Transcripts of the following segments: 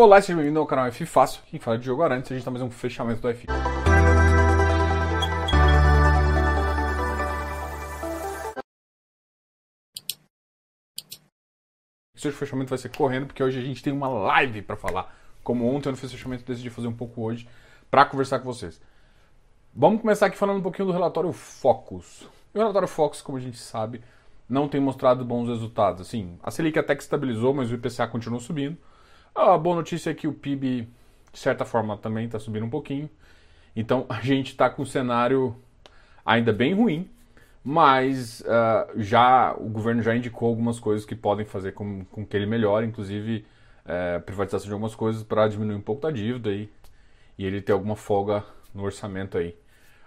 Olá, seja bem-vindo ao canal F Fácil. Quem fala de jogo antes, a gente está mais um fechamento do F. Esse fechamento vai ser correndo, porque hoje a gente tem uma live para falar. Como ontem eu não fiz fechamento, decidi fazer um pouco hoje para conversar com vocês. Vamos começar aqui falando um pouquinho do relatório Focus. O relatório Focus, como a gente sabe, não tem mostrado bons resultados. Assim, a Selic até que estabilizou, mas o IPCA continua subindo. A boa notícia é que o PIB, de certa forma, também está subindo um pouquinho. Então a gente está com um cenário ainda bem ruim, mas uh, já o governo já indicou algumas coisas que podem fazer com, com que ele melhore, inclusive uh, privatização de algumas coisas para diminuir um pouco da dívida e, e ele ter alguma folga no orçamento aí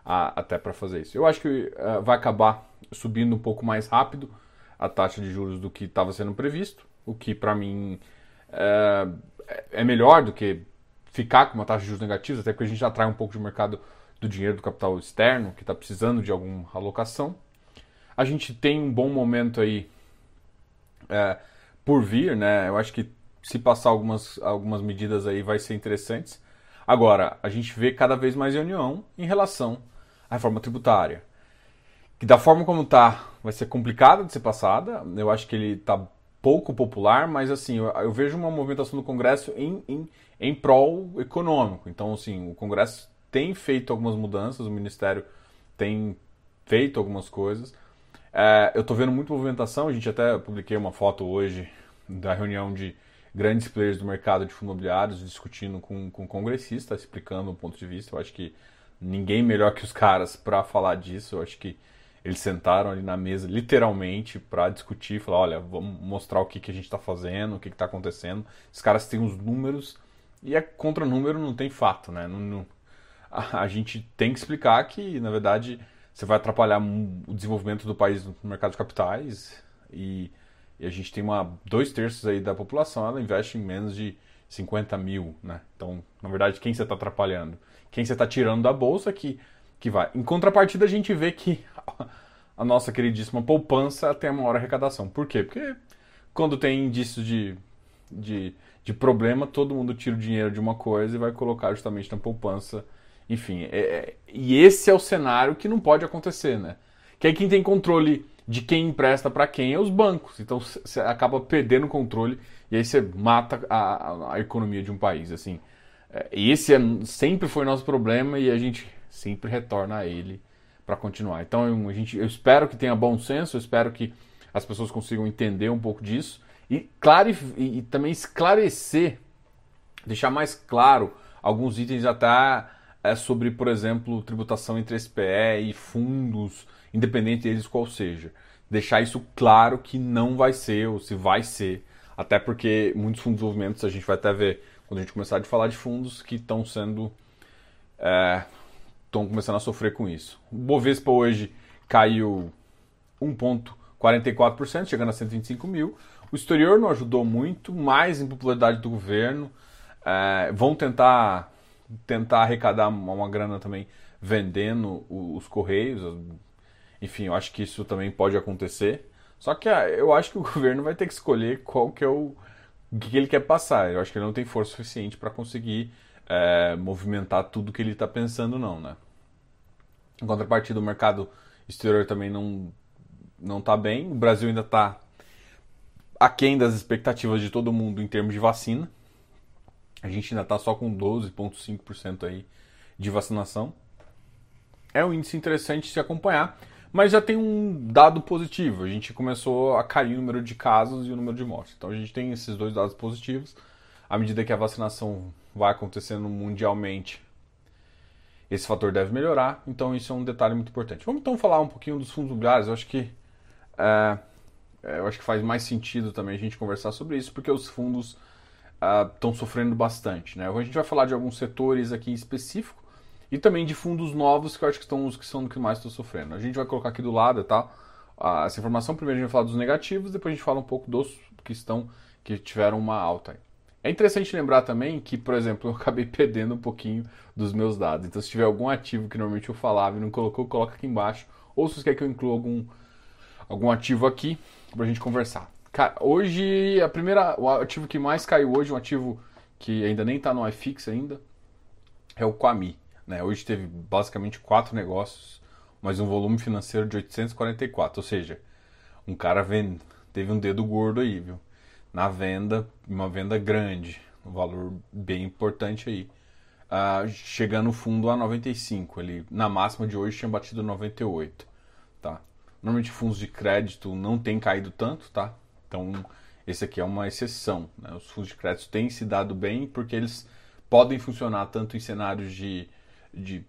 até para fazer isso. Eu acho que uh, vai acabar subindo um pouco mais rápido a taxa de juros do que estava sendo previsto, o que para mim é, é melhor do que ficar com uma taxa de juros negativa, até porque a gente atrai um pouco de mercado do dinheiro do capital externo, que está precisando de alguma alocação. A gente tem um bom momento aí é, por vir, né? Eu acho que se passar algumas, algumas medidas aí vai ser interessantes. Agora, a gente vê cada vez mais reunião em relação à reforma tributária. Que da forma como está, vai ser complicada de ser passada. Eu acho que ele está pouco popular, mas assim, eu, eu, vejo uma movimentação do Congresso em, em, em prol econômico. Então, assim, o Congresso tem feito algumas mudanças, o Ministério tem feito algumas coisas. É, eu estou vendo muita movimentação, a gente até publiquei uma foto hoje da reunião de grandes players do mercado de fundos imobiliários discutindo com, com congressistas, explicando o ponto de vista. Eu acho que ninguém melhor que os caras para falar disso. Eu acho que eles sentaram ali na mesa, literalmente, para discutir, falar, olha, vamos mostrar o que, que a gente está fazendo, o que está acontecendo. Os caras têm os números e é contra número não tem fato, né? Não, não, a, a, gente tem que explicar que, na verdade, você vai atrapalhar o desenvolvimento do país no mercado de capitais e, e a gente tem uma dois terços aí da população, ela investe em menos de 50 mil, né? Então, na verdade, quem você está atrapalhando? Quem você está tirando da bolsa que que vai. Em contrapartida, a gente vê que a nossa queridíssima poupança tem a maior arrecadação. Por quê? Porque quando tem indícios de, de, de problema, todo mundo tira o dinheiro de uma coisa e vai colocar justamente na poupança. Enfim, é, é, e esse é o cenário que não pode acontecer, né? Que aí quem tem controle de quem empresta para quem é os bancos. Então você acaba perdendo o controle e aí você mata a, a, a economia de um país. Assim, é, esse é, sempre foi nosso problema e a gente sempre retorna a ele para continuar. Então eu, a gente, eu espero que tenha bom senso, eu espero que as pessoas consigam entender um pouco disso e, claro, e, e também esclarecer, deixar mais claro alguns itens até é, sobre, por exemplo, tributação entre SPE e fundos, independente deles qual seja. Deixar isso claro que não vai ser ou se vai ser, até porque muitos fundos de desenvolvimento a gente vai até ver quando a gente começar a falar de fundos que estão sendo é, estão começando a sofrer com isso. O Bovespa hoje caiu 1,44%, chegando a 125 mil. O exterior não ajudou muito, mais impopularidade do governo. É, vão tentar, tentar arrecadar uma, grana também vendendo os, os correios. Enfim, eu acho que isso também pode acontecer. Só que ah, eu acho que o governo vai ter que escolher qual que é o, o que ele quer passar. Eu acho que ele não tem força suficiente para conseguir é, movimentar tudo que ele está pensando, não, né? Em contrapartida, o mercado exterior também não não está bem. O Brasil ainda está aquém das expectativas de todo mundo em termos de vacina. A gente ainda está só com 12,5% aí de vacinação. É um índice interessante se acompanhar, mas já tem um dado positivo. A gente começou a cair o número de casos e o número de mortes. Então a gente tem esses dois dados positivos. À medida que a vacinação vai acontecendo mundialmente, esse fator deve melhorar. Então isso é um detalhe muito importante. Vamos então falar um pouquinho dos fundos imobiliários. Eu acho que é, é eu acho que faz mais sentido também a gente conversar sobre isso, porque os fundos estão uh, sofrendo bastante. Né? A gente vai falar de alguns setores aqui em específico e também de fundos novos que eu acho que estão os que são do que mais estão sofrendo. A gente vai colocar aqui do lado, tá? Uh, essa informação. Primeiro a gente vai falar dos negativos, depois a gente fala um pouco dos que estão que tiveram uma alta. Aí. É interessante lembrar também que, por exemplo, eu acabei perdendo um pouquinho dos meus dados. Então, se tiver algum ativo que normalmente eu falava e não colocou, coloca aqui embaixo. Ou se você quer que eu inclua algum, algum ativo aqui para a gente conversar. Hoje, a primeira, o ativo que mais caiu hoje, um ativo que ainda nem está no iFix ainda, é o Quami. Né? Hoje teve basicamente quatro negócios, mas um volume financeiro de 844, ou seja, um cara vende, teve um dedo gordo aí, viu? Na venda, uma venda grande, um valor bem importante aí. Uh, chegando no fundo a 95, ele na máxima de hoje tinha batido 98, tá? Normalmente fundos de crédito não tem caído tanto, tá? Então esse aqui é uma exceção. Né? Os fundos de crédito têm se dado bem porque eles podem funcionar tanto em cenários de, de,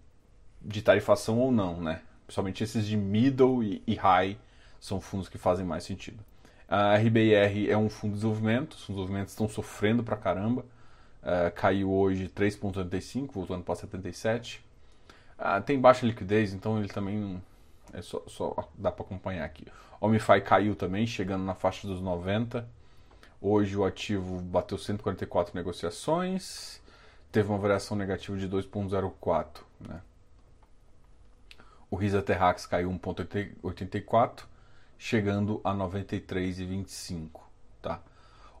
de tarifação ou não, né? Principalmente esses de middle e, e high são fundos que fazem mais sentido. A RBR é um fundo de desenvolvimento, os fundos de desenvolvimento estão sofrendo pra caramba. Uh, caiu hoje 3,85, voltando para 77. Uh, tem baixa liquidez, então ele também é só, só dá para acompanhar aqui. Omify caiu também, chegando na faixa dos 90. Hoje o ativo bateu 144 negociações, teve uma variação negativa de 2,04. Né? O Risa Terrax caiu 1,84, chegando a 93,25. Tá?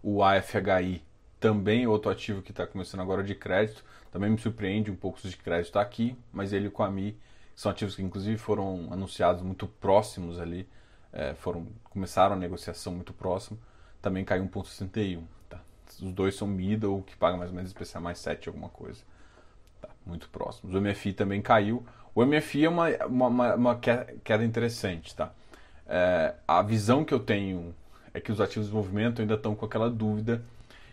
O AFHI também outro ativo que está começando agora de crédito, também me surpreende um pouco de crédito está aqui, mas ele com a Mi são ativos que inclusive foram anunciados muito próximos ali, é, foram começaram a negociação muito próximo também caiu 1,61. Tá? Os dois são middle, que paga mais ou menos especial mais 7 alguma coisa. Tá? Muito próximos. O MFI também caiu. O MFI é uma, uma, uma queda interessante. Tá? É, a visão que eu tenho é que os ativos de movimento ainda estão com aquela dúvida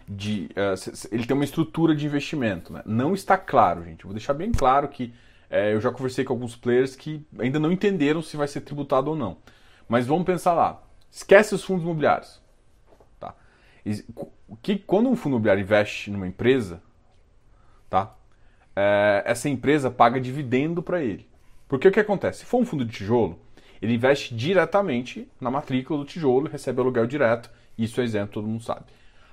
de. Uh, ele tem uma estrutura de investimento. Né? Não está claro, gente. Vou deixar bem claro que é, eu já conversei com alguns players que ainda não entenderam se vai ser tributado ou não. Mas vamos pensar lá. Esquece os fundos imobiliários que quando um fundo imobiliário investe numa empresa, tá? É, essa empresa paga dividendo para ele. Porque o que acontece? Se for um fundo de tijolo, ele investe diretamente na matrícula do tijolo, recebe aluguel direto, isso é isento, todo mundo sabe.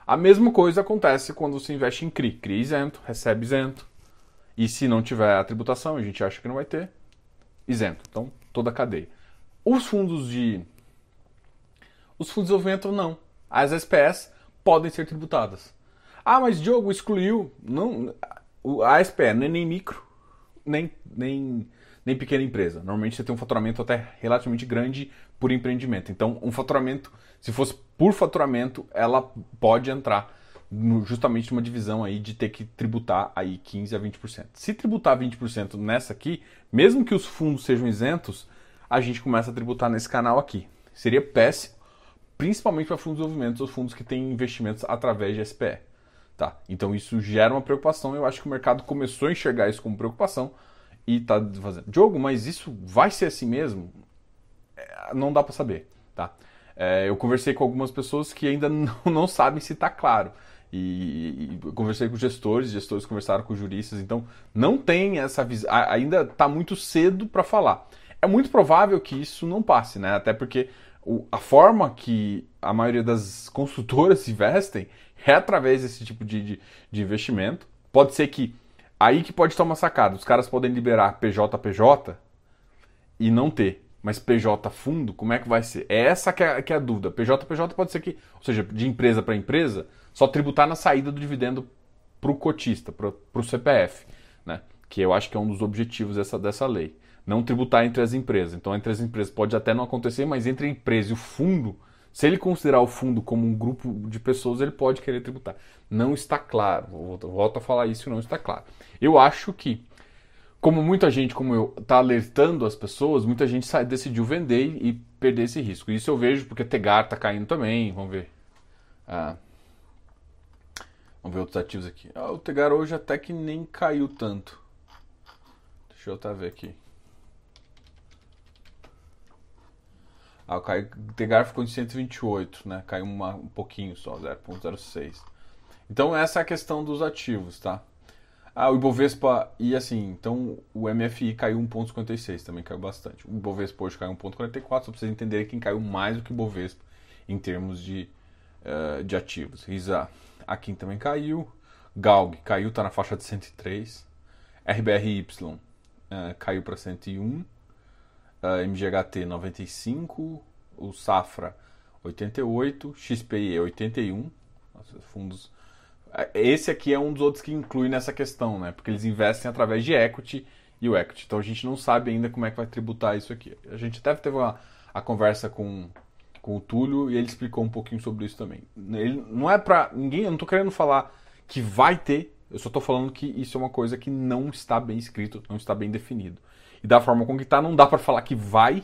A mesma coisa acontece quando você investe em CRI. CRI é isento, recebe isento. E se não tiver a tributação, a gente acha que não vai ter, isento. Então, toda a cadeia. Os fundos de. Os fundos de desenvolvimento não. As SPS podem ser tributadas. Ah, mas Diogo excluiu. Não, a SPE não é nem micro, nem, nem, nem pequena empresa. Normalmente você tem um faturamento até relativamente grande por empreendimento. Então, um faturamento, se fosse por faturamento, ela pode entrar no, justamente numa divisão aí de ter que tributar aí 15 a 20%. Se tributar 20% nessa aqui, mesmo que os fundos sejam isentos, a gente começa a tributar nesse canal aqui. Seria péssimo principalmente para fundos de desenvolvimento, os fundos que têm investimentos através de SPE. Tá? Então isso gera uma preocupação. Eu acho que o mercado começou a enxergar isso como preocupação e está fazendo. Diogo, mas isso vai ser assim mesmo? É, não dá para saber. Tá? É, eu conversei com algumas pessoas que ainda não, não sabem se está claro. E, e conversei com gestores, gestores conversaram com juristas, então não tem essa visão. Ainda está muito cedo para falar. É muito provável que isso não passe, né? Até porque o, a forma que a maioria das construtoras investem é através desse tipo de, de, de, investimento. Pode ser que aí que pode estar uma sacada. Os caras podem liberar PJ PJ e não ter. Mas PJ fundo, como é que vai ser? É essa que é, que é a dúvida. PJ PJ pode ser que, ou seja, de empresa para empresa, só tributar na saída do dividendo para o cotista, para o CPF, né? que eu acho que é um dos objetivos dessa, dessa lei não tributar entre as empresas. Então, entre as empresas pode até não acontecer, mas entre a empresa e o fundo, se ele considerar o fundo como um grupo de pessoas, ele pode querer tributar. Não está claro, volto a falar isso, não está claro. Eu acho que, como muita gente, como eu, está alertando as pessoas, muita gente decidiu vender e perder esse risco. Isso eu vejo porque Tegar está caindo também, vamos ver. Ah, vamos ver outros ativos aqui. Ah, o Tegar hoje até que nem caiu tanto. Deixa eu até ver aqui. Ah, o Tegar ficou em 128, né? Caiu uma, um pouquinho só, 0,06. Então essa é a questão dos ativos, tá? Ah, o Ibovespa, e assim, então o MFI caiu 1,56, também caiu bastante. O Ibovespa hoje caiu 1,44, só para vocês entenderem quem caiu mais do que o Ibovespa em termos de, uh, de ativos. Risa aqui também caiu. Galg caiu, está na faixa de 103. RBRY uh, caiu para 101 uh, MGHT 95, o Safra 88, XPI 81, fundos esse aqui é um dos outros que inclui nessa questão, né? Porque eles investem através de equity e o equity. Então a gente não sabe ainda como é que vai tributar isso aqui. A gente até teve uma, a conversa com, com o Túlio e ele explicou um pouquinho sobre isso também. Ele não é para ninguém, eu não tô querendo falar que vai ter, eu só tô falando que isso é uma coisa que não está bem escrito, não está bem definido. E da forma como que tá, não dá para falar que vai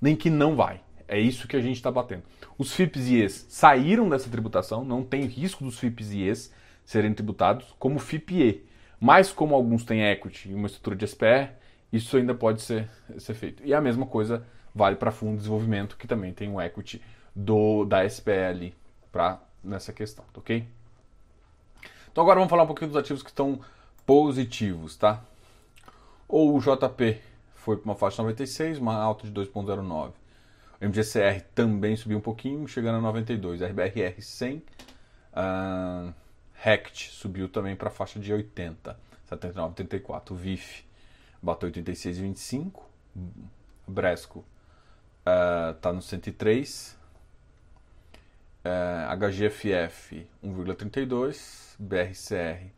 nem que não vai. É isso que a gente está batendo. Os FIPS e ES saíram dessa tributação, não tem risco dos FIPS e ES serem tributados como FIP-E. Mas como alguns têm equity e uma estrutura de SPR, isso ainda pode ser, ser feito. E a mesma coisa vale para fundo de desenvolvimento, que também tem o equity do, da SPE ali pra, nessa questão, tá ok? Então agora vamos falar um pouquinho dos ativos que estão positivos, tá? Ou o JP foi para uma faixa 96, uma alta de 2,09. O MGCR também subiu um pouquinho, chegando a 92. RBRR 100. Uh, Rect subiu também para a faixa de 80, 79,34. O VIF bateu 86,25. Bresco está uh, no 103. HGFF 1,32. BRCR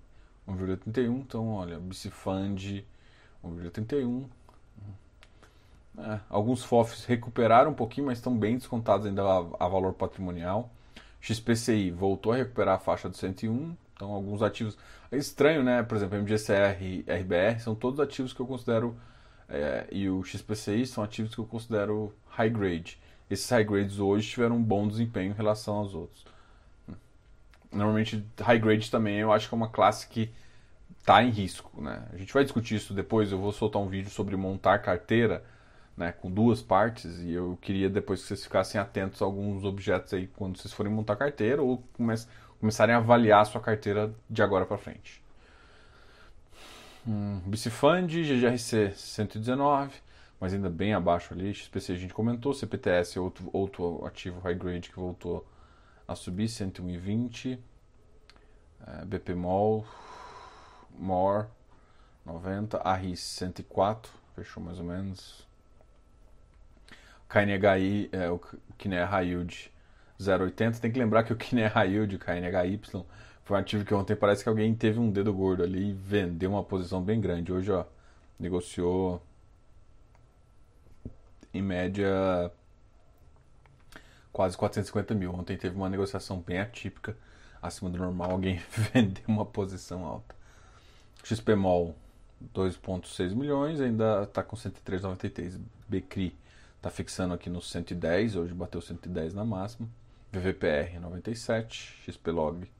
1,31. Então, olha, Bicifund 1,31. É, alguns FOFs recuperaram um pouquinho, mas estão bem descontados ainda a, a, valor patrimonial. XPCI voltou a recuperar a faixa do 101, então alguns ativos. É estranho, né? Por exemplo, MGCR RBR são todos ativos que eu considero. É, e o XPCI são ativos que eu considero high grade. Esses high grades hoje tiveram um bom desempenho em relação aos outros. Normalmente, high grade também eu acho que é uma classe que está em risco. Né? A gente vai discutir isso depois. Eu vou soltar um vídeo sobre montar carteira né, com duas partes e eu queria depois que vocês ficassem atentos a alguns objetos aí quando vocês forem montar carteira ou come começarem a avaliar a sua carteira de agora para frente. Hum, Bicifund, GGRC 119, mas ainda bem abaixo ali. XPC a gente comentou, CPTS outro, outro ativo high grade que voltou a subir 120. É, BPMOL, MOR 90, ARRIS 104, fechou mais ou menos. KNHI, é, o KNE High Yield 0,80. Tem que lembrar que o KNE High Yield, o KNHY, foi um ativo que ontem parece que alguém teve um dedo gordo ali e vendeu uma posição bem grande. Hoje, ó, negociou em média quase 450 mil. Ontem teve uma negociação bem atípica, acima do normal, alguém vendeu uma posição alta. XPMOL 2,6 milhões, ainda está com 103,93. BCRI Está fixando aqui no 110, hoje bateu 110 na máxima. VVPR 97, XPlog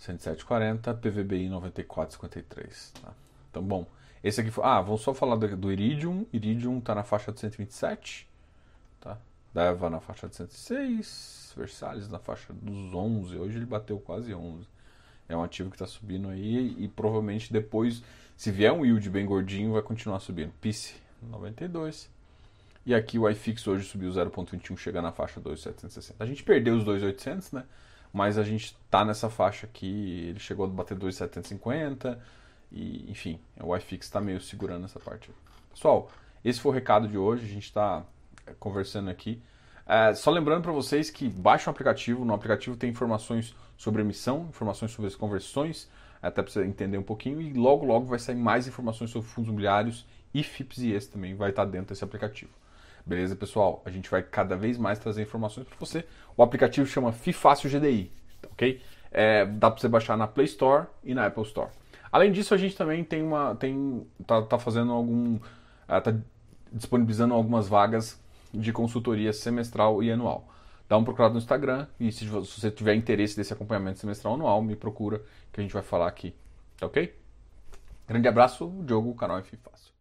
107,40, PVBI 94,53. Tá? Então, bom, esse aqui foi. Ah, vamos só falar do, do Iridium. Iridium está na faixa de 127, tá? Deva na faixa de 106, Versalhes na faixa dos 11. Hoje ele bateu quase 11. É um ativo que está subindo aí e, provavelmente depois, se vier um yield bem gordinho, vai continuar subindo. PICE 92. E aqui o iFix hoje subiu 0,21, chega na faixa 2,760. A gente perdeu os 2,800, né? Mas a gente tá nessa faixa aqui, ele chegou a bater 2,750 e, enfim, o iFix está meio segurando essa parte. Pessoal, esse foi o recado de hoje, a gente está é, conversando aqui. É, só lembrando para vocês que baixa o aplicativo, no aplicativo tem informações sobre emissão, informações sobre as conversões, até para você entender um pouquinho, e logo logo vai sair mais informações sobre fundos imobiliários e FIPS e esse também vai estar dentro desse aplicativo. Beleza, pessoal? A gente vai cada vez mais trazer informações para você. O aplicativo chama FIFácil GDI, ok? É, dá para você baixar na Play Store e na Apple Store. Além disso, a gente também tem uma, tem, tá, tá fazendo algum, uh, tá disponibilizando algumas vagas de consultoria semestral e anual. Dá um procurado no Instagram e se, se você tiver interesse desse acompanhamento semestral anual, me procura que a gente vai falar aqui, tá ok? Grande abraço, Diogo, canal F Fácil.